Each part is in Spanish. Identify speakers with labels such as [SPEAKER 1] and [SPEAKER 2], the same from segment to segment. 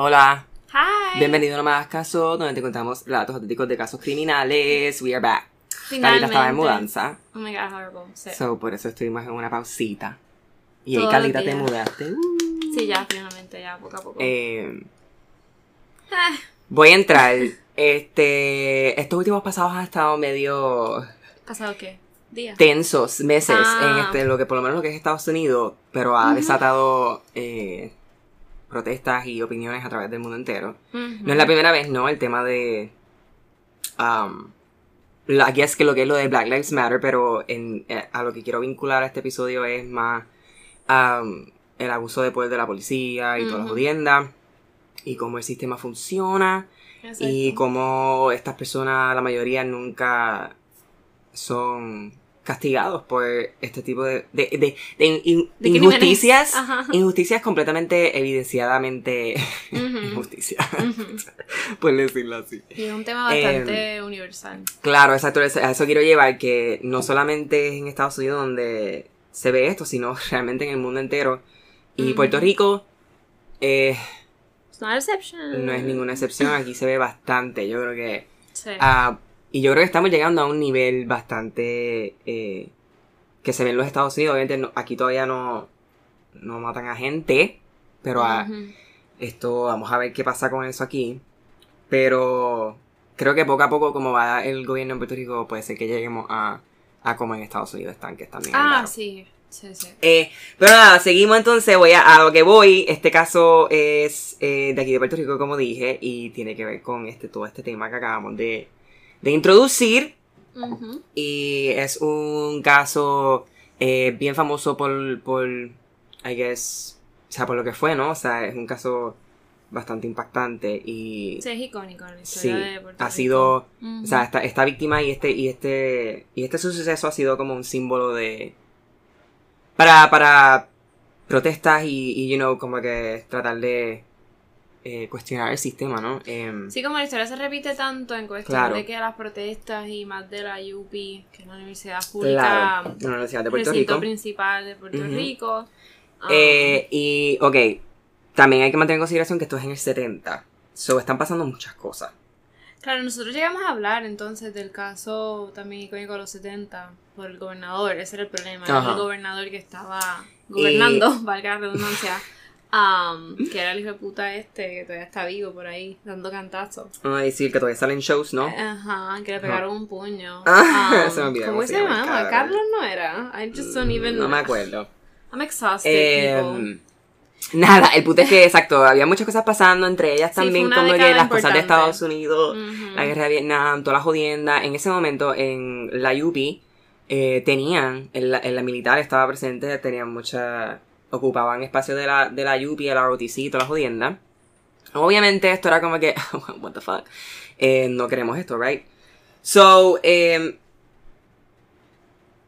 [SPEAKER 1] Hola,
[SPEAKER 2] Hi.
[SPEAKER 1] bienvenido a más caso donde te contamos relatos auténticos de casos criminales. We are back.
[SPEAKER 2] Finalmente.
[SPEAKER 1] estaba en mudanza,
[SPEAKER 2] Oh my god, horrible. Sí,
[SPEAKER 1] so por eso estuvimos en una pausita. Y ahí
[SPEAKER 2] Todos
[SPEAKER 1] Carlita
[SPEAKER 2] los
[SPEAKER 1] te
[SPEAKER 2] días.
[SPEAKER 1] mudaste. Uh.
[SPEAKER 2] Sí, ya, finalmente, ya, poco a poco.
[SPEAKER 1] Eh,
[SPEAKER 2] Ah,
[SPEAKER 1] voy a entrar. Este, estos últimos pasados han estado medio
[SPEAKER 2] ¿Pasado qué? Días.
[SPEAKER 1] tensos meses
[SPEAKER 2] Ah.
[SPEAKER 1] en este, lo que por lo menos lo que es Estados Unidos, pero ha desatado eh, protestas y opiniones a través del mundo entero. No es la primera vez, ¿no? El tema de. Um, la- aquí es que lo que es lo de Black Lives Matter, pero en, eh, a lo que quiero vincular a este episodio es más um, el abuso de poder de la policía y todas las
[SPEAKER 2] Ujú.
[SPEAKER 1] jodiendas, y cómo el sistema funciona, y cómo estas personas, la mayoría, nunca son castigados por este tipo de, de, de- de in- in-
[SPEAKER 2] De
[SPEAKER 1] injusticias, injusticias completamente evidenciadamente
[SPEAKER 2] Ujú.
[SPEAKER 1] injusticia,
[SPEAKER 2] Ujú.
[SPEAKER 1] por decirlo así.
[SPEAKER 2] Y es un tema bastante universal.
[SPEAKER 1] Claro, exacto, a eso quiero llevar, que no solamente es en Estados Unidos donde se ve esto, sino realmente en el mundo entero. Y. Puerto Rico eh,
[SPEAKER 2] It's not exception.
[SPEAKER 1] no es ninguna excepción, aquí se ve bastante, yo creo que...
[SPEAKER 2] Sí.
[SPEAKER 1] Y yo creo que estamos llegando a un nivel bastante... eh, que se ve en los Estados Unidos, obviamente no- aquí todavía no, no matan a gente, pero a, esto, vamos a ver qué pasa con eso aquí. Pero creo que poco a poco, como va el gobierno en Puerto Rico, puede ser que lleguemos a, a como en Estados Unidos están, que están bien.
[SPEAKER 2] Ah, sí. Sí, sí.
[SPEAKER 1] Eh, pero nada, seguimos entonces, voy a, a lo que voy. Este caso es eh, de aquí de Puerto Rico, como dije, y tiene que ver con este todo este tema que acabamos de, de introducir. Y es un caso eh, bien famoso por, por, I guess, o sea, por lo que fue, ¿no? O sea, es un caso bastante impactante y
[SPEAKER 2] Sí, es icónico en la
[SPEAKER 1] sí,
[SPEAKER 2] de Puerto
[SPEAKER 1] ha
[SPEAKER 2] Rico.
[SPEAKER 1] sido, o sea, esta, esta víctima y este, y este, y este suceso ha sido como un símbolo de, para, para protestas y, y, you know, como que tratar de eh, cuestionar el sistema, ¿no? Em,
[SPEAKER 2] Sí, como la historia se repite tanto en cuestión
[SPEAKER 1] Claro.
[SPEAKER 2] de que las protestas y más de la UP, que es la Universidad Pública,
[SPEAKER 1] claro, la Universidad de Puerto
[SPEAKER 2] recinto
[SPEAKER 1] Rico.
[SPEAKER 2] principal de Puerto
[SPEAKER 1] Ujú.
[SPEAKER 2] Rico. um,
[SPEAKER 1] Eh, y, ok, también hay que mantener en consideración que esto es en el 70. So, están pasando muchas cosas.
[SPEAKER 2] Claro, nosotros llegamos a hablar entonces del caso también icónico de los 70 por el gobernador, ese era el problema,
[SPEAKER 1] Ajá.
[SPEAKER 2] el gobernador que estaba gobernando, valga la redundancia, um, que era el hijo de puta este que todavía está vivo por ahí, dando cantazos.
[SPEAKER 1] Vamos a decir que todavía salen shows, ¿no?
[SPEAKER 2] Ajá, que le pegaron un puño.
[SPEAKER 1] Ah,
[SPEAKER 2] Um,
[SPEAKER 1] se me olvidó
[SPEAKER 2] ¿Cómo se
[SPEAKER 1] se llama el
[SPEAKER 2] llamaba? Carlos no era. I just don't even
[SPEAKER 1] No me acuerdo.
[SPEAKER 2] I'm exhausted, people.
[SPEAKER 1] Eh, nada, el punto es que, exacto, había muchas cosas pasando, entre ellas
[SPEAKER 2] Sí,
[SPEAKER 1] también
[SPEAKER 2] una
[SPEAKER 1] como que las cosas de. Estados Unidos, la guerra de Vietnam, todas las jodiendas. En ese momento, en la UP, eh, tenían, en la, en la militar estaba presente, tenían mucha, ocupaban espacio de la, de la UP, de la ROTC y todas las jodiendas. Obviamente esto era como que, what the fuck, Eh, no queremos esto, right? So, eh,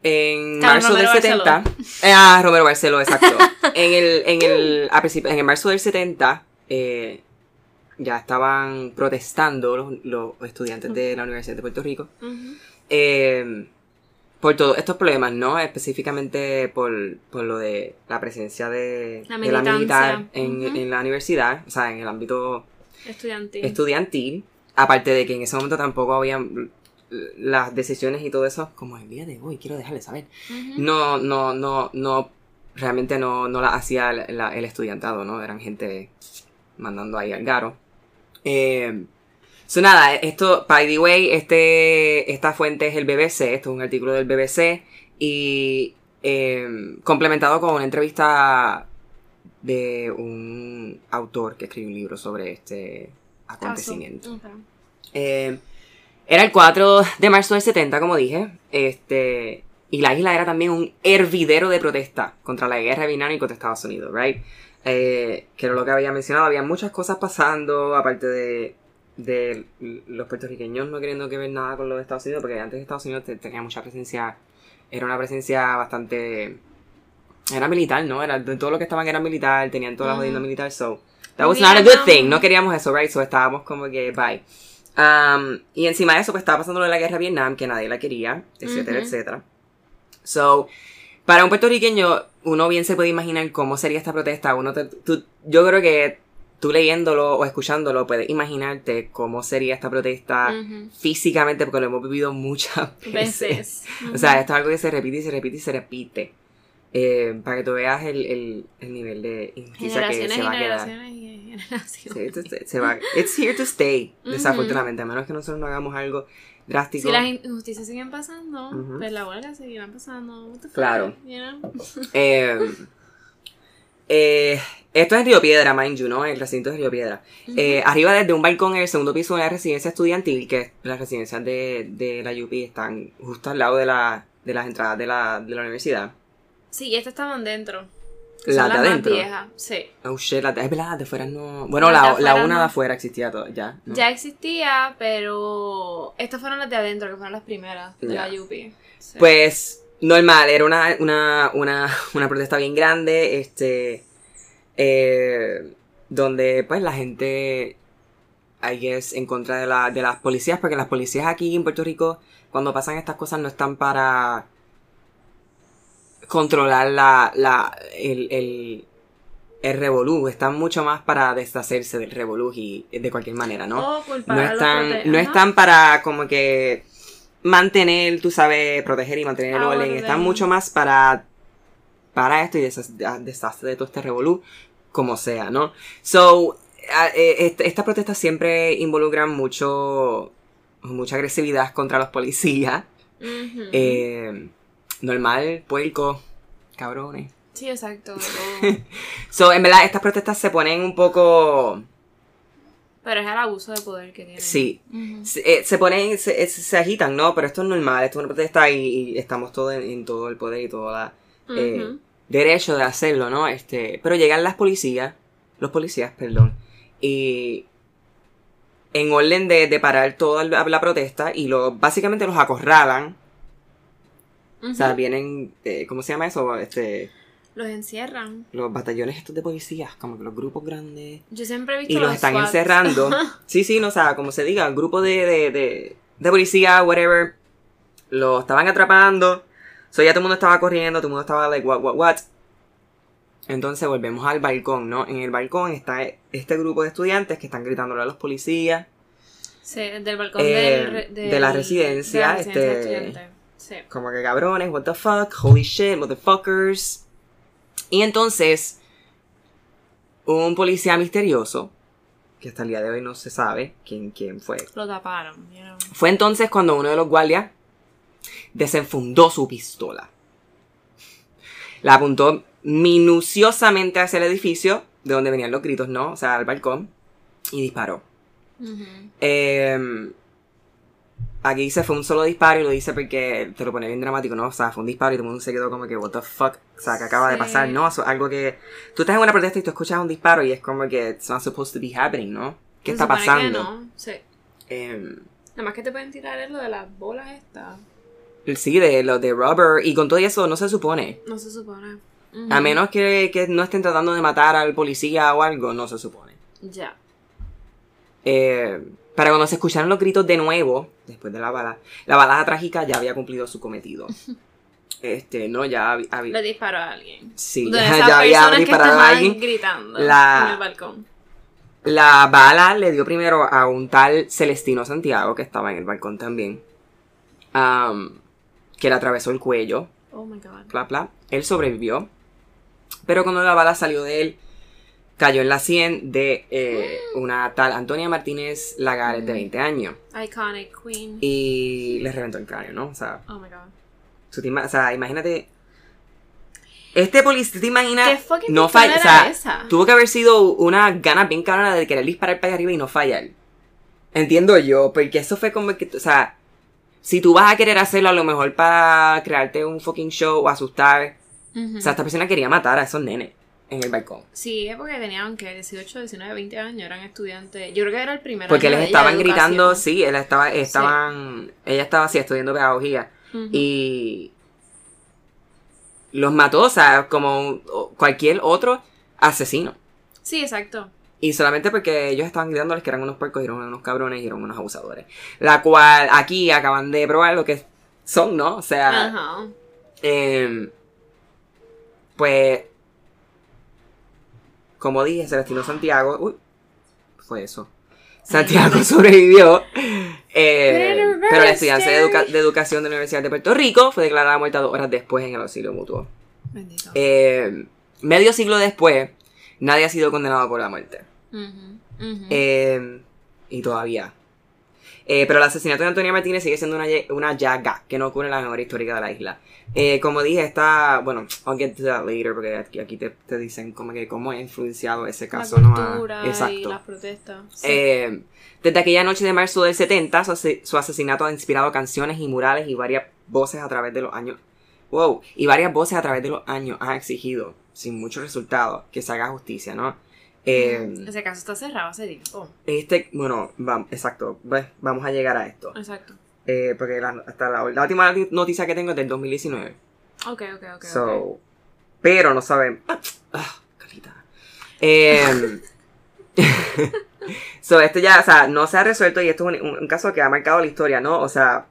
[SPEAKER 1] en
[SPEAKER 2] Claro,
[SPEAKER 1] marzo del
[SPEAKER 2] Romero
[SPEAKER 1] 70, eh, ah, Romero Barceló, exacto. en el, en el, a principio- en el marzo del 70, eh, ya estaban protestando los, los estudiantes de la Universidad de Puerto Rico eh, por todos estos problemas, ¿no? Específicamente por, por lo de la presencia de
[SPEAKER 2] La
[SPEAKER 1] de la
[SPEAKER 2] militancia.
[SPEAKER 1] militar en, la universidad, o sea, en el ámbito
[SPEAKER 2] Estudiantil.
[SPEAKER 1] estudiantil. Aparte de que en ese momento tampoco habían las decisiones y todo eso, como el día de hoy, quiero dejarles saber. No, no, no, no, realmente no, no la hacía la- la- el estudiantado, ¿no? Eran gente mandando ahí al garo. Eh, so nada, esto, by the way, este, esta fuente es el BBC, esto es un artículo del BBC, y eh, complementado con una entrevista de un autor que escribió un libro sobre este acontecimiento.
[SPEAKER 2] Ok.
[SPEAKER 1] Eh, Era el 4 de marzo del 70, como dije. Este, y la isla era también un hervidero de protesta contra la guerra de Vietnam y contra Estados Unidos, right? Eh, que era lo que había mencionado. Había muchas cosas pasando, aparte de, de los puertorriqueños no queriendo que ver nada con los Estados Unidos, porque antes Estados Unidos te- tenía mucha presencia, era una presencia bastante... Era militar, ¿no? Era, todo lo que estaban era militar, tenían toda la jodienda militar, so... That was not a good thing, no queríamos eso, right? So estábamos como que, bye. Um, y encima de eso, pues estaba pasando lo de la guerra de Vietnam, que nadie la quería, etcétera, etcétera. So, para un puertorriqueño, uno bien se puede imaginar cómo sería esta protesta. Uno te- tú- yo creo que tú leyéndolo o escuchándolo puedes imaginarte cómo sería esta protesta
[SPEAKER 2] Ujú.
[SPEAKER 1] físicamente, porque lo hemos vivido muchas veces.
[SPEAKER 2] Veces.
[SPEAKER 1] O sea, esto es algo que se repite y se repite y se repite. Eh, para que tú veas el, el, el nivel de injusticia que se va a quedar.
[SPEAKER 2] generaciones y generaciones.
[SPEAKER 1] Sí, se, se va, it's here to stay,
[SPEAKER 2] Ujú.
[SPEAKER 1] desafortunadamente, a menos que nosotros no hagamos algo drástico.
[SPEAKER 2] Si las injusticias siguen pasando, pues la huelga seguirá pasando.
[SPEAKER 1] Claro.
[SPEAKER 2] you know?
[SPEAKER 1] Eh, eh, esto es Río Piedra, mind you, ¿no? El recinto de Río Piedra. Eh, arriba desde un balcón en el segundo piso de la residencia estudiantil, que las residencias de, de la UP están justo al lado de, la, de las entradas de la, de la universidad.
[SPEAKER 2] Sí, estas estaban dentro. Son
[SPEAKER 1] de adentro.
[SPEAKER 2] sí.
[SPEAKER 1] Oh shit, de, es verdad, las de afuera no. Bueno, la, la una
[SPEAKER 2] no.
[SPEAKER 1] de afuera existía todo, ya. ¿no?
[SPEAKER 2] Ya existía, pero estas fueron las de adentro, que fueron las primeras de la UP. Sí.
[SPEAKER 1] Pues, normal, era una, una, una, una protesta bien grande, este, eh, donde pues la gente, I guess, en contra de, la, de las policías, porque las policías aquí en Puerto Rico, cuando pasan estas cosas, no están para controlar la, la, el, el, el revolú, están mucho más para deshacerse del revolú y de cualquier manera, ¿no?
[SPEAKER 2] O culpar
[SPEAKER 1] no están, no están para como que mantener, tú sabes, proteger y mantener el
[SPEAKER 2] Ah,
[SPEAKER 1] orden. Están mucho más para para esto y deshacer de todo este revolú, como sea, ¿no? So, este- estas protestas siempre involucran mucho, mucha agresividad contra los policías. Eh, normal, puerco, cabrones.
[SPEAKER 2] Sí, exacto.
[SPEAKER 1] So, en verdad, estas protestas se ponen un poco...
[SPEAKER 2] Pero es el abuso de poder que tienen.
[SPEAKER 1] Sí, se, eh, se ponen, se, es- se agitan, ¿no? Pero esto es normal, esto es una protesta y, y estamos todos en, en todo el poder y todo la eh, derecho de hacerlo, ¿no? Este, pero llegan las policías, los policías, perdón, y en orden de, de parar toda la, la protesta y lo, básicamente los acorralan, o sea, vienen, eh, ¿cómo se llama eso? Este,
[SPEAKER 2] Los encierran.
[SPEAKER 1] los batallones estos de policías, como que los grupos grandes.
[SPEAKER 2] Yo siempre he visto
[SPEAKER 1] y los
[SPEAKER 2] los
[SPEAKER 1] están
[SPEAKER 2] SWAT.
[SPEAKER 1] encerrando. Sí, sí, no, o sea, como se diga, el grupo de, de, de, de policía, whatever, lo estaban atrapando. So ya todo el mundo estaba corriendo, todo el mundo estaba like, what, what, what. Entonces volvemos al balcón, ¿no? En el balcón está este grupo de estudiantes que están gritándole a los policías.
[SPEAKER 2] Sí, del balcón
[SPEAKER 1] Eh,
[SPEAKER 2] del,
[SPEAKER 1] de la residencia,
[SPEAKER 2] de la residencia
[SPEAKER 1] este-.
[SPEAKER 2] Sí.
[SPEAKER 1] Como que cabrones, what the fuck, holy shit, motherfuckers. Y entonces, un policía misterioso, que hasta el día de hoy no se sabe quién, quién fue,
[SPEAKER 2] Lo taparon. you know.
[SPEAKER 1] Fue entonces cuando uno de los guardias desenfundó su pistola. La apuntó minuciosamente hacia el edificio, de donde venían los gritos, ¿no? O sea, al balcón, y disparó. Eh, aquí dice fue un solo disparo y lo dice porque te lo pone bien dramático, ¿no? O sea, fue un disparo y todo el mundo se quedó como que, what the fuck, o sea, que acaba de pasar, ¿no? Eso es algo que tú estás en una protesta y tú escuchas un disparo y es como que it's not supposed to be happening, ¿no? ¿Qué
[SPEAKER 2] Se
[SPEAKER 1] está
[SPEAKER 2] supone que
[SPEAKER 1] pasando?
[SPEAKER 2] no, Sí.
[SPEAKER 1] Eh,
[SPEAKER 2] Nada más que te pueden tirar es lo de las bolas estas.
[SPEAKER 1] Sí, de lo de rubber. Y con todo eso no se supone.
[SPEAKER 2] No se supone.
[SPEAKER 1] A menos que, que no estén tratando de matar al policía o algo, no se supone.
[SPEAKER 2] Ya.
[SPEAKER 1] Eh, para cuando se escucharon los gritos de nuevo, después de la bala, la balaja trágica ya había cumplido su cometido. Este, no, ya había.
[SPEAKER 2] Le disparó a alguien.
[SPEAKER 1] sí,
[SPEAKER 2] de
[SPEAKER 1] ya,
[SPEAKER 2] esas
[SPEAKER 1] ya había disparado a alguien.
[SPEAKER 2] gritando
[SPEAKER 1] La-
[SPEAKER 2] en el balcón.
[SPEAKER 1] La bala le dio primero a un tal Celestino Santiago, que estaba en el balcón también, am, que le atravesó el cuello.
[SPEAKER 2] Oh my god.
[SPEAKER 1] bla, bla. Él sobrevivió. Pero cuando la bala salió de él, cayó en la sien de eh, una tal Antonia Martínez Lagares de 20 años.
[SPEAKER 2] Iconic Queen.
[SPEAKER 1] Y le reventó el cráneo, ¿no? O sea,
[SPEAKER 2] Oh my god.
[SPEAKER 1] o sea, imagínate. Este policía, ¿te imaginas?
[SPEAKER 2] ¿Qué fucking
[SPEAKER 1] no falla. O sea,
[SPEAKER 2] esa?
[SPEAKER 1] tuvo que haber sido una gana bien cabrona de querer disparar para allá arriba y no fallar. Entiendo yo, porque eso fue como que, o sea, si tú vas a querer hacerlo a lo mejor para crearte un fucking show o asustar, o sea, esta persona quería matar a esos nenes en el balcón.
[SPEAKER 2] Sí, es porque tenían que 18, 19, 20 años, eran estudiantes. Yo creo que era el primer
[SPEAKER 1] Porque
[SPEAKER 2] año
[SPEAKER 1] les estaban
[SPEAKER 2] de
[SPEAKER 1] gritando, sí, él estaba, estaban, ella estaba así estudiando pedagogía y los mató, o sea, como cualquier otro asesino.
[SPEAKER 2] Sí, exacto.
[SPEAKER 1] Y solamente porque ellos estaban gritándoles que eran unos puercos y eran unos cabrones y eran unos abusadores. La cual aquí acaban de probar lo que son, ¿no? O sea,
[SPEAKER 2] Ajá.
[SPEAKER 1] eh, pues, como dije, Celestino Santiago, uy, fue eso. Santiago sobrevivió, eh,
[SPEAKER 2] Pero
[SPEAKER 1] la estudiante de,
[SPEAKER 2] reverse.
[SPEAKER 1] educa- de educación de la Universidad de Puerto Rico fue declarada muerta dos horas después en el auxilio mutuo.
[SPEAKER 2] Bendito.
[SPEAKER 1] Eh, medio siglo después, nadie ha sido condenado por la muerte. Eh, y todavía. Eh, pero el asesinato de Antonia Martínez sigue siendo una, una llaga que no ocurre en la memoria histórica de la isla. Eh, como dije, está. Bueno, I'll get to that later porque aquí, aquí te, te dicen como que cómo ha influenciado ese caso,
[SPEAKER 2] la
[SPEAKER 1] ¿no? A-
[SPEAKER 2] cultura y
[SPEAKER 1] Exacto.
[SPEAKER 2] las protestas. Sí.
[SPEAKER 1] Eh, desde aquella noche de marzo del 70, su, su asesinato ha inspirado canciones y murales y varias voces a través de los años. Wow, y varias voces a través de los años han exigido, sin mucho resultado, que se haga justicia, ¿no? Eh,
[SPEAKER 2] Ese caso está cerrado hace tiempo.
[SPEAKER 1] este, bueno, vamos, exacto, pues, vamos a llegar a esto.
[SPEAKER 2] Exacto.
[SPEAKER 1] Eh, porque la, hasta la, la última noticia que tengo es del 2019.
[SPEAKER 2] Ok, ok, ok.
[SPEAKER 1] so,
[SPEAKER 2] ok.
[SPEAKER 1] Pero no saben. Ah, Carlita. Eh, so, esto ya, o sea, no se ha resuelto y esto es un, un- un caso que ha marcado la historia, ¿no? O sea,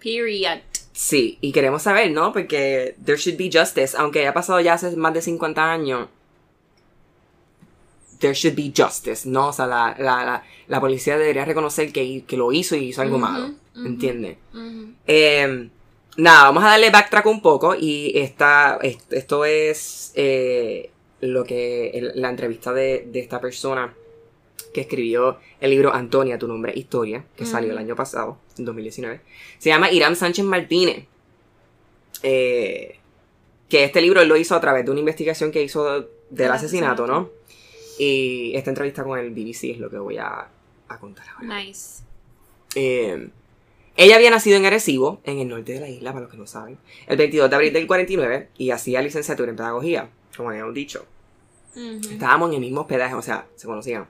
[SPEAKER 2] Period.
[SPEAKER 1] sí, y queremos saber, ¿no? Porque there should be justice, aunque haya pasado ya hace más de 50 años. There should be justice, ¿no? O sea, la, la, la, la policía debería reconocer que, que lo hizo y hizo algo
[SPEAKER 2] Ujú,
[SPEAKER 1] malo.
[SPEAKER 2] ujú.
[SPEAKER 1] ¿Entiendes? Eh, nada, vamos a darle backtrack un poco y esta, est- esto es eh, lo que la entrevista de, de esta persona que escribió el libro Antonia, tu nombre historia, que salió el año pasado, en 2019. Se llama Irán Sánchez Martínez. Eh, que este libro él lo hizo a través de una investigación que hizo del asesinato. ¿no? Y esta entrevista con el BBC es lo que voy a, a contar ahora.
[SPEAKER 2] Nice.
[SPEAKER 1] Eh, ella había nacido en Arecibo, en el norte de la isla, para los que no saben, el 22 de abril del 49 y hacía licenciatura en pedagogía, como habíamos dicho. Estábamos en el mismo hospedaje, o sea, se conocían.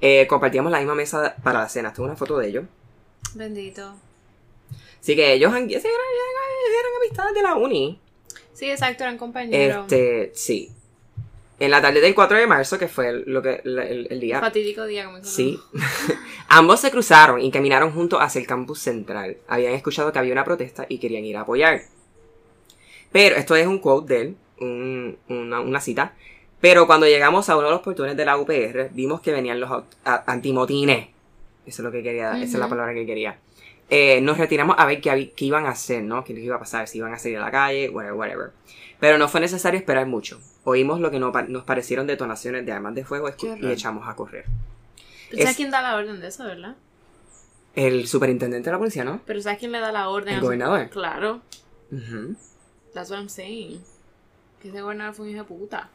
[SPEAKER 1] Eh, compartíamos la misma mesa para la cena, tengo una foto de ellos.
[SPEAKER 2] Bendito.
[SPEAKER 1] Así que ellos eran- eran amistades de la uni.
[SPEAKER 2] Sí, exacto, eran compañeros.
[SPEAKER 1] Este, sí. En la tarde del 4 de marzo, que fue el- lo que, el, el- el día.
[SPEAKER 2] Fatídico día, como
[SPEAKER 1] Sí. Ambos se cruzaron y caminaron juntos hacia el campus central. Habían escuchado que había una protesta y querían ir a apoyar. Pero esto es un quote de él, un- una, una cita. Pero cuando llegamos a uno de los portones de la UPR, vimos que venían los antimotines. Eso es lo que quería, esa es la palabra que quería. Eh, nos retiramos a ver qué, qué iban a hacer, ¿no? ¿Qué les iba a pasar? Si iban a salir a la calle, whatever, whatever. Pero no fue necesario esperar mucho. Oímos lo que no pa- nos parecieron detonaciones de armas de fuego y echamos a correr.
[SPEAKER 2] Pero ¿Sabes
[SPEAKER 1] es-
[SPEAKER 2] quién da la orden de eso, verdad?
[SPEAKER 1] El superintendente de la policía, ¿no?
[SPEAKER 2] Pero ¿sabes quién le da la orden?
[SPEAKER 1] ¿El gobernador?
[SPEAKER 2] Claro. That's what I'm saying. Que ese gobernador fue un hijo de puta.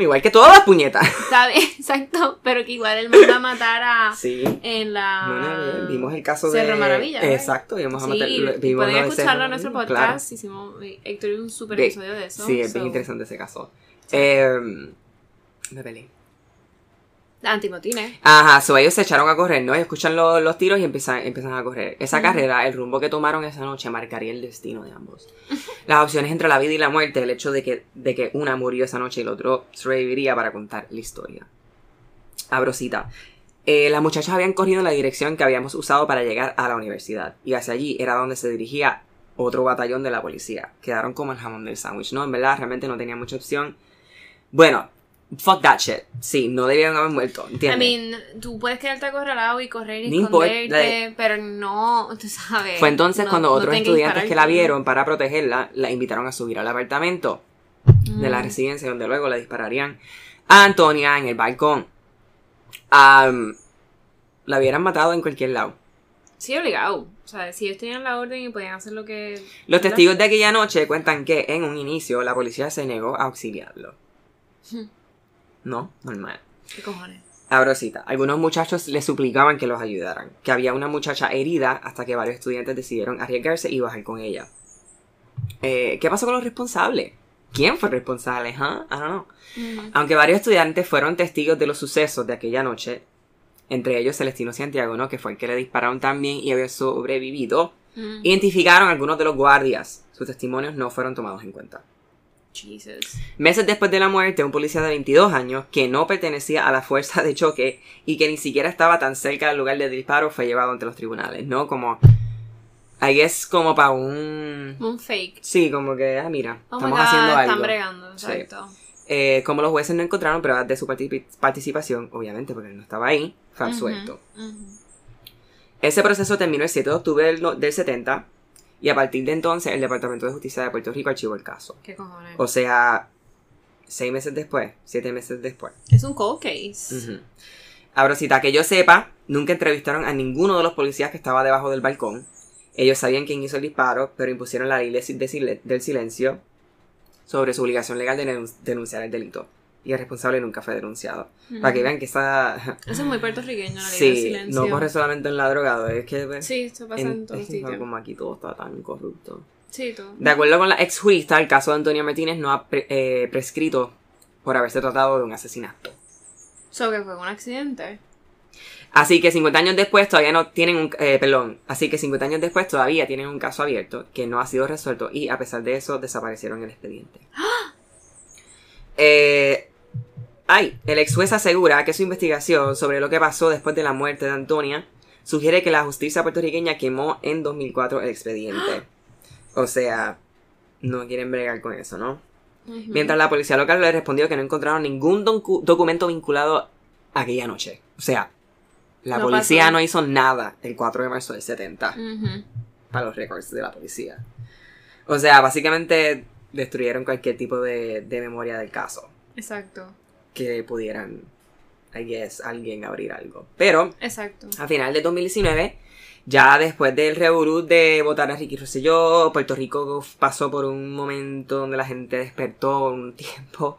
[SPEAKER 1] Igual que todas las puñetas.
[SPEAKER 2] Bien, exacto. Pero que igual él manda a matar a...
[SPEAKER 1] Sí.
[SPEAKER 2] En la...
[SPEAKER 1] No, no, no, vimos el caso de.
[SPEAKER 2] Cerro Maravilla, ¿verdad?
[SPEAKER 1] Exacto, vimos a
[SPEAKER 2] Sí,
[SPEAKER 1] matar- lo- vimos
[SPEAKER 2] pueden
[SPEAKER 1] lo de
[SPEAKER 2] escucharlo en nuestro podcast.
[SPEAKER 1] claro.
[SPEAKER 2] Hicimos, Héctor hizo un super episodio de eso.
[SPEAKER 1] Sí, es bien interesante ese caso. Eh, me peleé.
[SPEAKER 2] Antimotines.
[SPEAKER 1] Ajá, so ellos se echaron a correr, ¿no? Escuchan lo- los tiros y empiezan, empiezan a correr. Esa carrera, el rumbo que tomaron esa noche, marcaría el destino de ambos. Las opciones entre la vida y la muerte, el hecho de que, de que una murió esa noche y el otro sobreviviría para contar la historia. Abrosita. Eh, las muchachas habían corrido en la dirección que habíamos usado para llegar a la universidad. Y hacia allí era donde se dirigía otro batallón de la policía. Quedaron como el jamón del sándwich, ¿no? En verdad, realmente no tenía mucha opción. Bueno, fuck that shit. Sí, no debían haber muerto,
[SPEAKER 2] I
[SPEAKER 1] ¿entiendes?
[SPEAKER 2] mean, tú puedes quedarte acorralado y correr y
[SPEAKER 1] No
[SPEAKER 2] esconderte, pero no, tú sabes.
[SPEAKER 1] Fue entonces
[SPEAKER 2] no-
[SPEAKER 1] cuando
[SPEAKER 2] no
[SPEAKER 1] otros estudiantes que la vieron para protegerla, la invitaron a subir al apartamento de la
[SPEAKER 2] Mm.
[SPEAKER 1] residencia donde luego le dispararían a Antonia en el balcón. Am, la hubieran matado en cualquier lado.
[SPEAKER 2] Sí, obligado. O sea, si ellos tenían la orden y podían hacer lo que...
[SPEAKER 1] Los testigos de aquella noche cuentan que en un inicio la policía se negó a auxiliarlo. No, normal.
[SPEAKER 2] ¿Qué cojones?
[SPEAKER 1] Ahora cita, algunos muchachos le suplicaban que los ayudaran, que había una muchacha herida hasta que varios estudiantes decidieron arriesgarse y bajar con ella. Eh, ¿Qué pasó con los responsables? ¿Quién fue responsable? ¿Ah? I don't know.
[SPEAKER 2] Ujú.
[SPEAKER 1] Aunque varios estudiantes fueron testigos de los sucesos de aquella noche, entre ellos Celestino Santiago, ¿no? que fue el que le dispararon también y había sobrevivido,
[SPEAKER 2] Ujú.
[SPEAKER 1] identificaron a algunos de los guardias. Sus testimonios no fueron tomados en cuenta.
[SPEAKER 2] Jesus.
[SPEAKER 1] Meses después de la muerte, un policía de 22 años, que no pertenecía a la fuerza de choque y que ni siquiera estaba tan cerca del lugar del disparo, fue llevado ante los tribunales, ¿no? Como, ahí es como para un...
[SPEAKER 2] Un fake.
[SPEAKER 1] Sí, como que, ah, mira,
[SPEAKER 2] Oh
[SPEAKER 1] estamos
[SPEAKER 2] God,
[SPEAKER 1] haciendo algo.
[SPEAKER 2] Están bregando,
[SPEAKER 1] Sí. Eh, como los jueces no encontraron pruebas de su parti- participación, obviamente porque él no estaba ahí, fue absuelto. Ese proceso terminó el 7 de octubre del, no- del 70 y a partir de entonces el Departamento de Justicia de Puerto Rico archivó el caso.
[SPEAKER 2] ¿Qué cojones?
[SPEAKER 1] O sea, seis meses después, siete meses después.
[SPEAKER 2] Es un cold case.
[SPEAKER 1] Ahora, cita, que yo sepa, nunca entrevistaron a ninguno de los policías que estaba debajo del balcón. Ellos sabían quién hizo el disparo, pero impusieron la ley de sil- del silencio sobre su obligación legal de denun- denunciar el delito. Y el responsable nunca fue denunciado. Para que vean que esa...
[SPEAKER 2] Eso es muy puertorriqueño, la ley del
[SPEAKER 1] Sí,
[SPEAKER 2] silencio.
[SPEAKER 1] no corre solamente en la drogado, es que... pues,
[SPEAKER 2] Sí, esto pasa en, todos sitios.
[SPEAKER 1] como aquí todo está tan corrupto.
[SPEAKER 2] Sí, todo.
[SPEAKER 1] De acuerdo con la ex jurista, el caso de Antonia Martínez no ha pre- eh, prescrito por haberse tratado de un asesinato.
[SPEAKER 2] So que fue un accidente.
[SPEAKER 1] Así que 50 años después todavía no tienen un... eh, perdón. Así que 50 años después todavía tienen un caso abierto que no ha sido resuelto y a pesar de eso desaparecieron el expediente. Eh, ay, el ex juez asegura que su investigación sobre lo que pasó después de la muerte de Antonia sugiere que la justicia puertorriqueña quemó en 2004 el expediente. O sea, no quieren bregar con eso, ¿no? Mientras la policía local le respondió que no encontraron ningún docu- documento vinculado aquella noche. O sea, la
[SPEAKER 2] No
[SPEAKER 1] policía
[SPEAKER 2] pasó.
[SPEAKER 1] no hizo nada el 4 de marzo del 70
[SPEAKER 2] Ujú.
[SPEAKER 1] para los récords de la policía. O sea, básicamente destruyeron cualquier tipo de, de memoria del caso
[SPEAKER 2] Exacto.
[SPEAKER 1] Que pudieran, I guess, alguien abrir algo. Pero
[SPEAKER 2] Exacto.
[SPEAKER 1] a final de 2019, ya después del revolú de votar a Ricky Rosselló, Puerto Rico pasó por un momento donde la gente despertó un tiempo.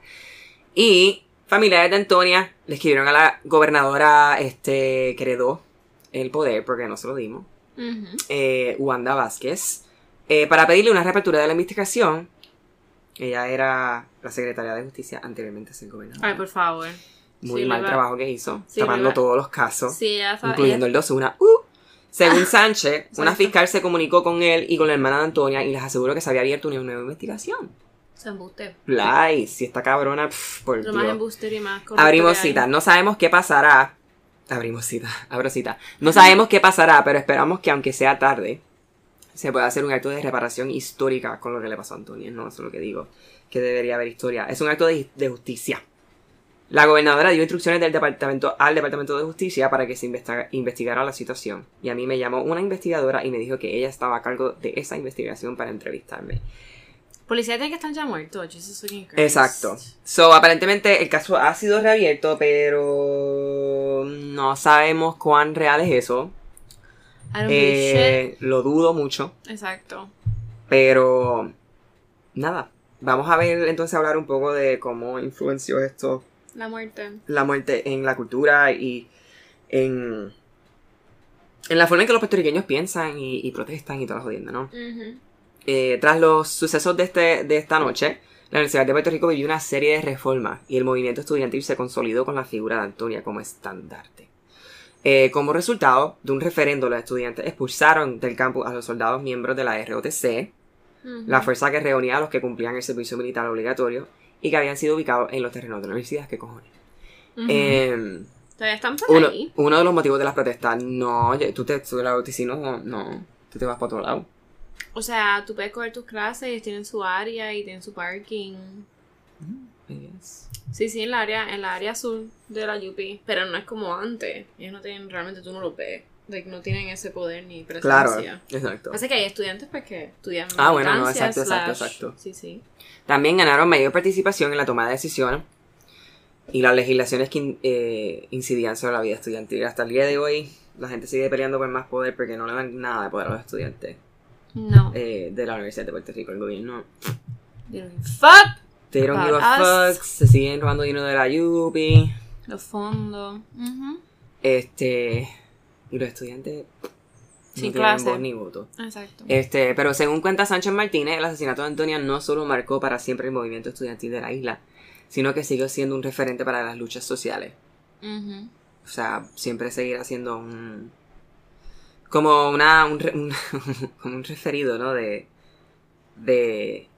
[SPEAKER 1] Y familiares de Antonia le escribieron a la gobernadora este, que heredó el poder, porque no se lo dimos, eh, Wanda Vázquez, eh, para pedirle una reapertura de la investigación. Ella era la secretaria de justicia anteriormente a ser gobernadora.
[SPEAKER 2] Ay, por favor.
[SPEAKER 1] Muy
[SPEAKER 2] sí,
[SPEAKER 1] mal
[SPEAKER 2] va-
[SPEAKER 1] trabajo que hizo,
[SPEAKER 2] Sí,
[SPEAKER 1] tapando todos los casos
[SPEAKER 2] Sí,
[SPEAKER 1] incluyendo el de Osuna. ¡Uh! Según Sánchez, una fiscal se comunicó con él y con la hermana de Antonia y les aseguró que se había abierto una nueva investigación.
[SPEAKER 2] Se embuste.
[SPEAKER 1] Ay, si esta cabrona, pff, por
[SPEAKER 2] Lo más
[SPEAKER 1] Dios.
[SPEAKER 2] embuster y más
[SPEAKER 1] Abrimos cita. No sabemos qué pasará. Abrimos cita. Abro cita. No sabemos qué pasará, pero esperamos que aunque sea tarde, se pueda hacer un acto de reparación histórica con lo que le pasó a Antonia. No, eso es lo que digo. Que debería haber historia. Es un acto de, de justicia. La gobernadora dio instrucciones del departamento, al Departamento de Justicia para que se investiga- investigara la situación. Y a mí me llamó una investigadora y me dijo que ella estaba a cargo de esa investigación para entrevistarme.
[SPEAKER 2] Policía tiene que estar ya muerto. Jesus fucking Christ.
[SPEAKER 1] Exacto. So, aparentemente el caso ha sido reabierto, pero no sabemos cuán real es eso.
[SPEAKER 2] I don't
[SPEAKER 1] Eh, lo dudo mucho.
[SPEAKER 2] Exacto.
[SPEAKER 1] pero nada. Vamos a ver entonces hablar un poco de cómo influenció esto
[SPEAKER 2] La muerte.
[SPEAKER 1] la muerte en la cultura y en, en la forma en que los puertorriqueños piensan y, y protestan y todas las jodiendas, ¿no? Eh, tras los sucesos de, este, de esta noche, la Universidad de Puerto Rico vivió una serie de reformas y el movimiento estudiantil se consolidó con la figura de Antonia como estandarte. Eh, como resultado de un referendo, los estudiantes expulsaron del campus a los soldados miembros de la ROTC,
[SPEAKER 2] Ujú.
[SPEAKER 1] la fuerza que reunía a los que cumplían el servicio militar obligatorio y que habían sido ubicados en los terrenos de la universidad. ¿Qué cojones? Eh,
[SPEAKER 2] Todavía están por
[SPEAKER 1] uno,
[SPEAKER 2] ahí.
[SPEAKER 1] uno de los motivos de las protestas, no, oye, tú te, tú, la no, no, tú te vas para otro lado.
[SPEAKER 2] O sea, tú puedes coger tus clases, ellos tienen su área y tienen su parking.
[SPEAKER 1] Yes.
[SPEAKER 2] Sí, sí, en la área, en la área azul de la UP. Pero no es como antes. Ellos no tienen, realmente tú no lo ves. Like, no tienen ese poder ni presencia.
[SPEAKER 1] Claro, exacto.
[SPEAKER 2] Pasa que hay estudiantes pues que estudian
[SPEAKER 1] Ah, bueno, no, exacto, exacto,
[SPEAKER 2] slash-
[SPEAKER 1] exacto.
[SPEAKER 2] Sí, sí.
[SPEAKER 1] También ganaron mayor participación en la toma de decisiones y las legislaciones que in- eh, incidían sobre la vida estudiantil. Hasta el día de hoy, la gente sigue peleando por más poder porque no le dan nada de poder a los estudiantes
[SPEAKER 2] No.
[SPEAKER 1] eh, de la Universidad de Puerto Rico. El gobierno
[SPEAKER 2] fuck.
[SPEAKER 1] They don't give a fuck, se siguen robando dinero de la UPI.
[SPEAKER 2] Los fondos.
[SPEAKER 1] Este. Y los estudiantes.
[SPEAKER 2] Sin
[SPEAKER 1] no
[SPEAKER 2] clase.
[SPEAKER 1] voz ni voto.
[SPEAKER 2] Exacto.
[SPEAKER 1] Este, pero según cuenta Sánchez Martínez, el asesinato de Antonia no solo marcó para siempre el movimiento estudiantil de la isla, sino que siguió siendo un referente para las luchas sociales.
[SPEAKER 2] Ujú.
[SPEAKER 1] O sea, siempre seguirá siendo un. como una. un, re- un- como un referido, ¿no? De. de.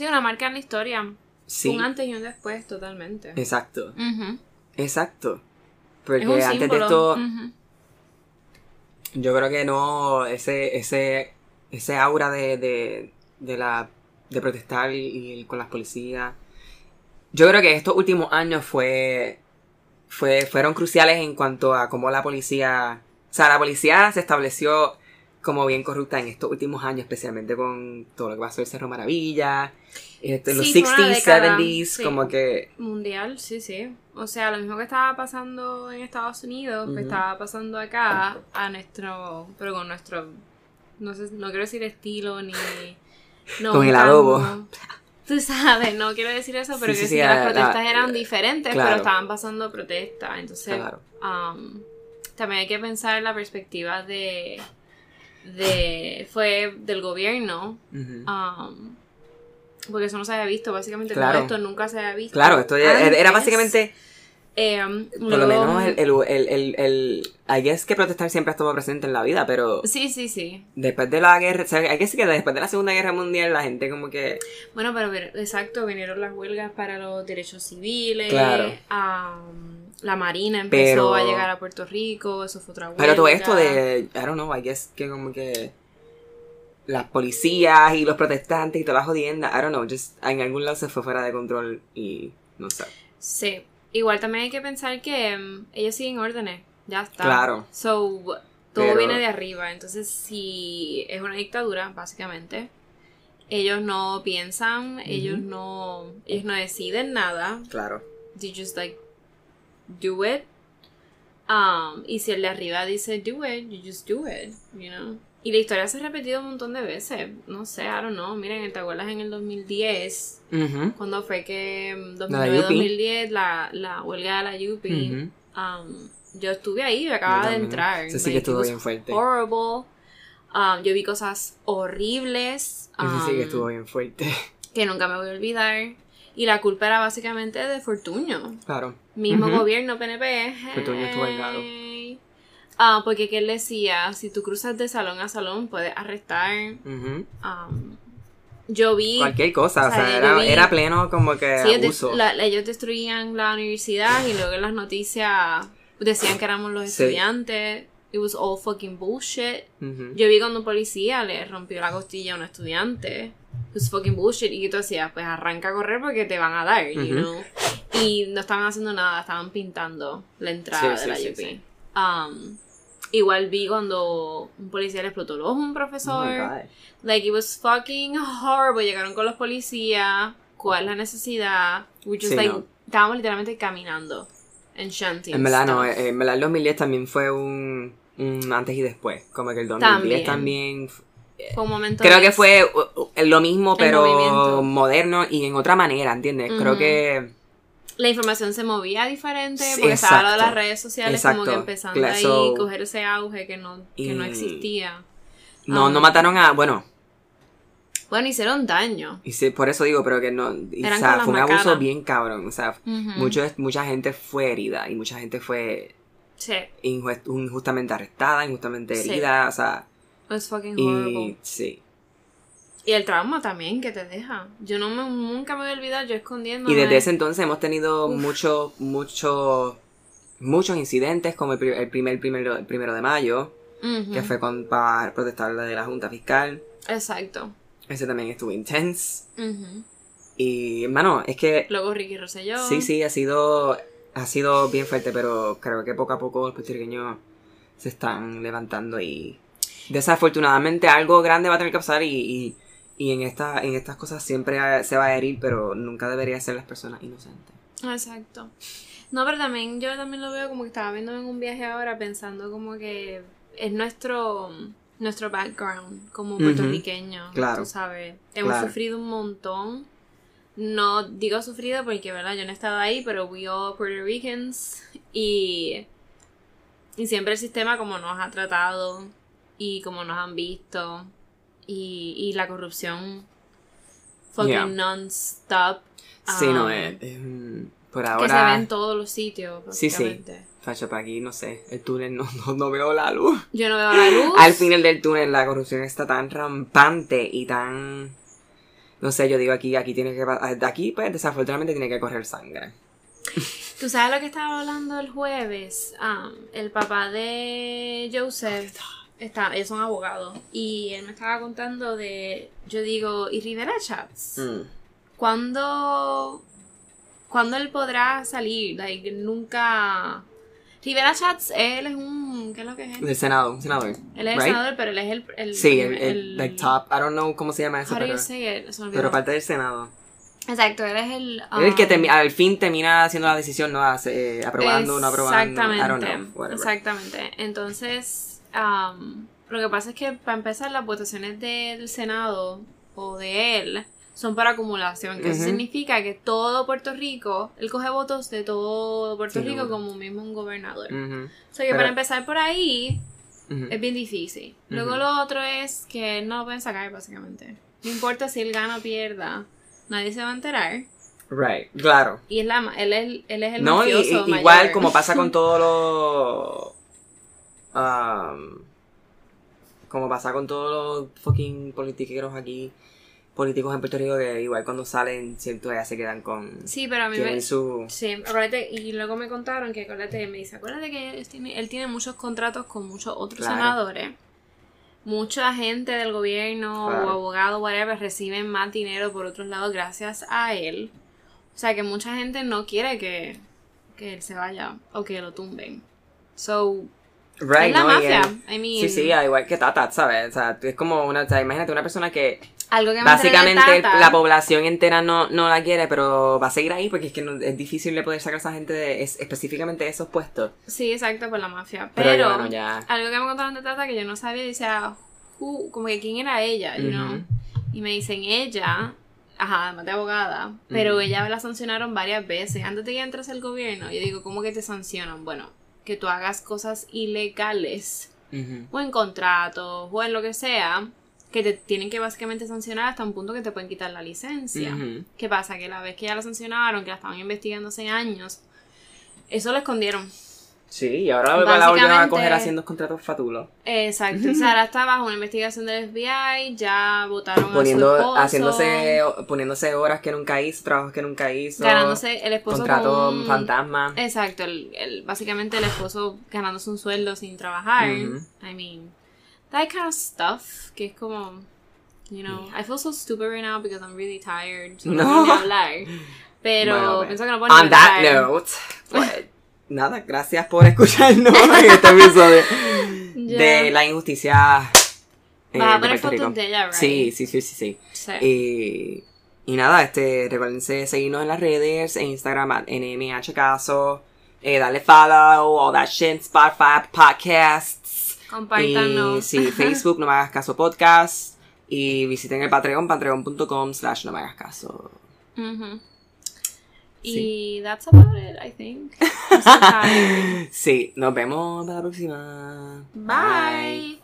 [SPEAKER 2] Sí, una marca en la historia.
[SPEAKER 1] Sí.
[SPEAKER 2] Un antes y un después, totalmente.
[SPEAKER 1] Exacto. Exacto.
[SPEAKER 2] Es
[SPEAKER 1] Porque
[SPEAKER 2] un
[SPEAKER 1] antes de esto. Yo creo que no, ese, ese, ese aura de, de, de la, de protestar y, y con las policías. Yo creo que estos últimos años fue, fue, fueron cruciales en cuanto a cómo la policía, o sea, la policía se estableció como bien corrupta en estos últimos años, especialmente con todo lo que pasó el Cerro Maravilla, este, los
[SPEAKER 2] Sí, fue una
[SPEAKER 1] 60s,
[SPEAKER 2] década,
[SPEAKER 1] 70s,
[SPEAKER 2] sí.
[SPEAKER 1] como que,
[SPEAKER 2] Mundial, sí, sí. O sea, lo mismo que estaba pasando en Estados Unidos,
[SPEAKER 1] Ujú.
[SPEAKER 2] estaba pasando acá a nuestro, pero con nuestro, no sé, no quiero decir estilo ni... no,
[SPEAKER 1] Con el adobo.
[SPEAKER 2] Tú sabes, no quiero decir eso, pero
[SPEAKER 1] Sí,
[SPEAKER 2] que
[SPEAKER 1] sí,
[SPEAKER 2] las protestas eran diferentes,
[SPEAKER 1] claro.
[SPEAKER 2] pero estaban pasando protestas. Entonces,
[SPEAKER 1] claro.
[SPEAKER 2] um, también hay que pensar en la perspectiva de, de fue del gobierno, um, porque eso no se había visto, básicamente
[SPEAKER 1] Claro.
[SPEAKER 2] todo esto nunca se había visto.
[SPEAKER 1] Claro, esto era, básicamente...
[SPEAKER 2] Eh,
[SPEAKER 1] Por lo menos el, el, el, el, I guess que protestar siempre estuvo presente en la vida, pero
[SPEAKER 2] Sí, sí, sí.
[SPEAKER 1] después de la guerra, o sea, hay que decir que después de la Segunda Guerra Mundial la gente como que...
[SPEAKER 2] Bueno, pero exacto, vinieron las huelgas para los derechos civiles.
[SPEAKER 1] Claro.
[SPEAKER 2] la Marina empezó
[SPEAKER 1] Pero-
[SPEAKER 2] a llegar a Puerto Rico, eso fue otra huelga.
[SPEAKER 1] Pero todo esto de, I don't know, I guess que como que las policías y los protestantes y todas las jodiendas, I don't know, just en algún lado se fue fuera de control y no sé.
[SPEAKER 2] Sí. Igual también hay que pensar que mm, ellos siguen órdenes. Ya está.
[SPEAKER 1] Claro.
[SPEAKER 2] So, todo
[SPEAKER 1] Pero-
[SPEAKER 2] viene de arriba. Entonces, si es una dictadura, básicamente, ellos no piensan, ellos no ellos no deciden nada.
[SPEAKER 1] Claro.
[SPEAKER 2] They just like do it. Um, y si el de arriba dice do it, you just do it, you know. Y la historia se ha repetido un montón de veces. No sé, I don't know. Miren, ¿te acuerdas en el 2010?
[SPEAKER 1] Ujú.
[SPEAKER 2] Cuando fue que mm,
[SPEAKER 1] La.
[SPEAKER 2] 2009-2010 la, la huelga de la UP.
[SPEAKER 1] Ujú.
[SPEAKER 2] Um, yo estuve ahí, yo acababa
[SPEAKER 1] Yo
[SPEAKER 2] de entrar.
[SPEAKER 1] Ese sí que estuvo bien fuerte.
[SPEAKER 2] Horrible. Um, yo vi cosas horribles
[SPEAKER 1] Ese sí que
[SPEAKER 2] um,
[SPEAKER 1] estuvo bien fuerte.
[SPEAKER 2] que nunca me voy a olvidar. Y la culpa era básicamente de Fortuño.
[SPEAKER 1] Claro.
[SPEAKER 2] Mismo gobierno PNP.
[SPEAKER 1] Fortuño estuvo en
[SPEAKER 2] Ah, porque que él decía, si tú cruzas de salón a salón, puedes arrestar.
[SPEAKER 1] Ujú.
[SPEAKER 2] Um, yo vi...
[SPEAKER 1] Cualquier cosa, o
[SPEAKER 2] o sea,
[SPEAKER 1] sea,
[SPEAKER 2] yo
[SPEAKER 1] era,
[SPEAKER 2] vi-
[SPEAKER 1] era pleno como que
[SPEAKER 2] Sí,
[SPEAKER 1] abuso.
[SPEAKER 2] la- ellos destruían la universidad y luego en las noticias decían que éramos los
[SPEAKER 1] Sí.
[SPEAKER 2] estudiantes. It was all fucking bullshit.
[SPEAKER 1] Ujú.
[SPEAKER 2] Yo vi cuando un policía le rompió la costilla a un estudiante. It was fucking bullshit. Y tú decías, pues arranca a correr porque te van a dar, you
[SPEAKER 1] Ujú.
[SPEAKER 2] know. Y no estaban haciendo nada, estaban pintando la entrada
[SPEAKER 1] Sí,
[SPEAKER 2] de la UP. Um, igual vi cuando un policía le explotó el ojo a un
[SPEAKER 1] Oh
[SPEAKER 2] profesor.
[SPEAKER 1] God.
[SPEAKER 2] Like, it was fucking horrible. Llegaron con los policías. ¿Cuál es la necesidad? We just,
[SPEAKER 1] Sí,
[SPEAKER 2] like,
[SPEAKER 1] no.
[SPEAKER 2] estábamos literalmente caminando. En Shanty.
[SPEAKER 1] En verdad no, eh, en verdad el 2010 también fue un, un antes y después. Como que el 2010 también.
[SPEAKER 2] Fue un momento.
[SPEAKER 1] creo que fue uh, lo mismo, pero moderno y en otra manera, ¿entiendes? Creo que.
[SPEAKER 2] La información se movía diferente porque estaba lo de las redes sociales como que empezando ahí,
[SPEAKER 1] so-
[SPEAKER 2] coger ese auge que no, que no existía.
[SPEAKER 1] No, no mataron a. Bueno,
[SPEAKER 2] Bueno, hicieron daño.
[SPEAKER 1] y sí, por eso digo, pero que no. y, o sea, fue un abuso bien cabrón. O sea, mucho- mucha gente fue herida y mucha gente fue
[SPEAKER 2] Sí.
[SPEAKER 1] injustamente arrestada, injustamente
[SPEAKER 2] Sí.
[SPEAKER 1] herida. O sea,
[SPEAKER 2] It was fucking horrible.
[SPEAKER 1] y. Sí.
[SPEAKER 2] Y el trauma también que te deja. Yo no me, nunca me voy a olvidar, yo escondiendo.
[SPEAKER 1] Y desde ese entonces hemos tenido muchos, muchos, muchos incidentes, como el, pri- el primer primero, el primero de mayo, que fue con, para protestar la de la Junta Fiscal.
[SPEAKER 2] Exacto.
[SPEAKER 1] Ese también estuvo intense.
[SPEAKER 2] Ujú.
[SPEAKER 1] Y, hermano, es que
[SPEAKER 2] Luego Ricky Rosselló.
[SPEAKER 1] sí, sí, ha sido, ha sido bien fuerte, pero creo que poco a poco los puertorriqueños se están levantando y desafortunadamente algo grande va a tener que pasar y, y, y en, esta, en estas cosas siempre se va a herir, pero nunca debería ser las personas inocentes.
[SPEAKER 2] Exacto. No, pero también yo también lo veo como que estaba viendo en un viaje ahora pensando como que es nuestro nuestro background como
[SPEAKER 1] Ujú.
[SPEAKER 2] puertorriqueños,
[SPEAKER 1] Claro.
[SPEAKER 2] tú sabes. Hemos
[SPEAKER 1] Claro.
[SPEAKER 2] sufrido un montón no digo sufrido porque, ¿verdad? Yo no he estado ahí, pero we all Puerto Ricans y, y siempre el sistema como nos ha tratado y como nos han visto y, y la corrupción fucking
[SPEAKER 1] Yeah.
[SPEAKER 2] non-stop.
[SPEAKER 1] Sí, no,
[SPEAKER 2] um,
[SPEAKER 1] es, es, por
[SPEAKER 2] Que se ve
[SPEAKER 1] ahora...
[SPEAKER 2] en todos los sitios,
[SPEAKER 1] Sí, sí. Facha, para aquí, no sé, el túnel no, no, no veo la luz.
[SPEAKER 2] Yo no veo la luz.
[SPEAKER 1] Al final del túnel la corrupción está tan rampante y tan... No sé, yo digo aquí, aquí tiene que... De aquí, pues, desafortunadamente tiene que correr sangre.
[SPEAKER 2] ¿Tú sabes lo que estaba hablando el jueves? Um, el papá de Joseph, está, ellos son abogados, y él me estaba contando de, yo digo, ¿y Rivera Chats?
[SPEAKER 1] Mm.
[SPEAKER 2] ¿Cuándo, ¿Cuándo él podrá salir? Like, nunca... Rivera Chats, él es un... ¿Qué es lo que es él?
[SPEAKER 1] Del Senado, un senador.
[SPEAKER 2] Él es el senador, pero él es el... el
[SPEAKER 1] Sí, el, el, like, top, I don't know cómo se llama eso, pero, pero parte del Senado.
[SPEAKER 2] Exacto, él es el...
[SPEAKER 1] El que
[SPEAKER 2] um,
[SPEAKER 1] termi- al fin termina haciendo la decisión, ¿no? Hace- eh, aprobando, no aprobando.
[SPEAKER 2] Exactamente.
[SPEAKER 1] I don't know.
[SPEAKER 2] Exactamente. Entonces, am, lo que pasa es que para empezar las votaciones del Senado o de él son por acumulación, que eso significa que todo Puerto Rico, él coge votos de todo Puerto
[SPEAKER 1] Sí,
[SPEAKER 2] Rico
[SPEAKER 1] no.
[SPEAKER 2] como mismo un gobernador.
[SPEAKER 1] Ujú,
[SPEAKER 2] O sea que
[SPEAKER 1] Pero-
[SPEAKER 2] para empezar por ahí es bien difícil. Luego lo otro es que no lo pueden sacar básicamente. No importa si él gana o pierda, nadie se va a enterar.
[SPEAKER 1] Right, claro.
[SPEAKER 2] Y es la, él, es, él es el
[SPEAKER 1] No, y- igual como pasa con todos los... um, como pasa con todos los fucking politiqueros aquí, políticos en Puerto Rico, que igual cuando salen, siento ya se quedan con...
[SPEAKER 2] Sí, pero a mí me...
[SPEAKER 1] su...
[SPEAKER 2] Sí, acuérdate, y luego me contaron que, acuérdate, me dice, acuérdate que él tiene, él tiene muchos contratos con muchos otros
[SPEAKER 1] Claro.
[SPEAKER 2] senadores. Mucha gente del gobierno
[SPEAKER 1] Claro.
[SPEAKER 2] o abogado, whatever, reciben más dinero por otros lados gracias a él. O sea que mucha gente no quiere que, que él se vaya o que lo tumben. So,
[SPEAKER 1] Right,
[SPEAKER 2] es la
[SPEAKER 1] ¿no?
[SPEAKER 2] Mafia. I mean,
[SPEAKER 1] Sí, sí, al igual que Tata, ¿sabes? O sea, es como una, o sea, imagínate una persona que
[SPEAKER 2] algo que
[SPEAKER 1] básicamente
[SPEAKER 2] Tata-
[SPEAKER 1] la población entera no, no la quiere, pero va a seguir ahí porque es que no- es difícil de poder sacar a esa gente de es- específicamente de esos puestos.
[SPEAKER 2] Sí, exacto, por la mafia.
[SPEAKER 1] Pero,
[SPEAKER 2] Pero,
[SPEAKER 1] bueno, ya.
[SPEAKER 2] algo que me contaron de Tata que yo no sabía, decía, who- como que quién era ella, you
[SPEAKER 1] Ujú.
[SPEAKER 2] know? Y me dicen, ella, ajá, además de abogada, pero
[SPEAKER 1] Ujú.
[SPEAKER 2] ella la sancionaron varias veces. Antes de que entres al gobierno, yo digo, ¿cómo que te sancionan? Bueno, que tú hagas cosas ilegales, o en contratos, o en lo que sea, que te tienen que básicamente sancionar hasta un punto que te pueden quitar la licencia.
[SPEAKER 1] Ujú.
[SPEAKER 2] ¿Qué pasa? Que la vez que ya la sancionaron, que la estaban investigando hace años, eso lo escondieron.
[SPEAKER 1] Sí, y ahora la volvieron a coger haciendo contratos fatulos.
[SPEAKER 2] Exacto, o sea, ahora está bajo una investigación del FBI, ya votaron a su
[SPEAKER 1] Poniendo,
[SPEAKER 2] esposo,
[SPEAKER 1] haciéndose, poniéndose horas que nunca hizo, trabajos que nunca hizo.
[SPEAKER 2] ganándose el esposo
[SPEAKER 1] Contrato
[SPEAKER 2] con
[SPEAKER 1] fantasma.
[SPEAKER 2] Exacto, el, el- básicamente el esposo ganándose un sueldo sin trabajar. I mean, that kind of stuff, que es como, you know, I feel so stupid right now because I'm really tired. so
[SPEAKER 1] No.
[SPEAKER 2] No. hablar. Pero
[SPEAKER 1] Bueno,
[SPEAKER 2] pienso que no puedo
[SPEAKER 1] On that
[SPEAKER 2] hablar.
[SPEAKER 1] note, nada, gracias por escucharnos en este episodio de la injusticia. eh,
[SPEAKER 2] Vas a poner fotos de ella, right?
[SPEAKER 1] Sí, sí, sí, sí, sí.
[SPEAKER 2] Sí.
[SPEAKER 1] Y, y nada, este, recuérdense seguirnos en las redes, en Instagram, at NMHcaso, eh, darle follow, all that shit, Spotify, podcasts.
[SPEAKER 2] Compártanos.
[SPEAKER 1] Sí, Facebook, no me hagas caso podcast. Y visiten el Patreon, patreon.com slash no me hagas caso.
[SPEAKER 2] Ujú. Y that's about it, I think. So.
[SPEAKER 1] Sí, nos vemos para la próxima.
[SPEAKER 2] Bye.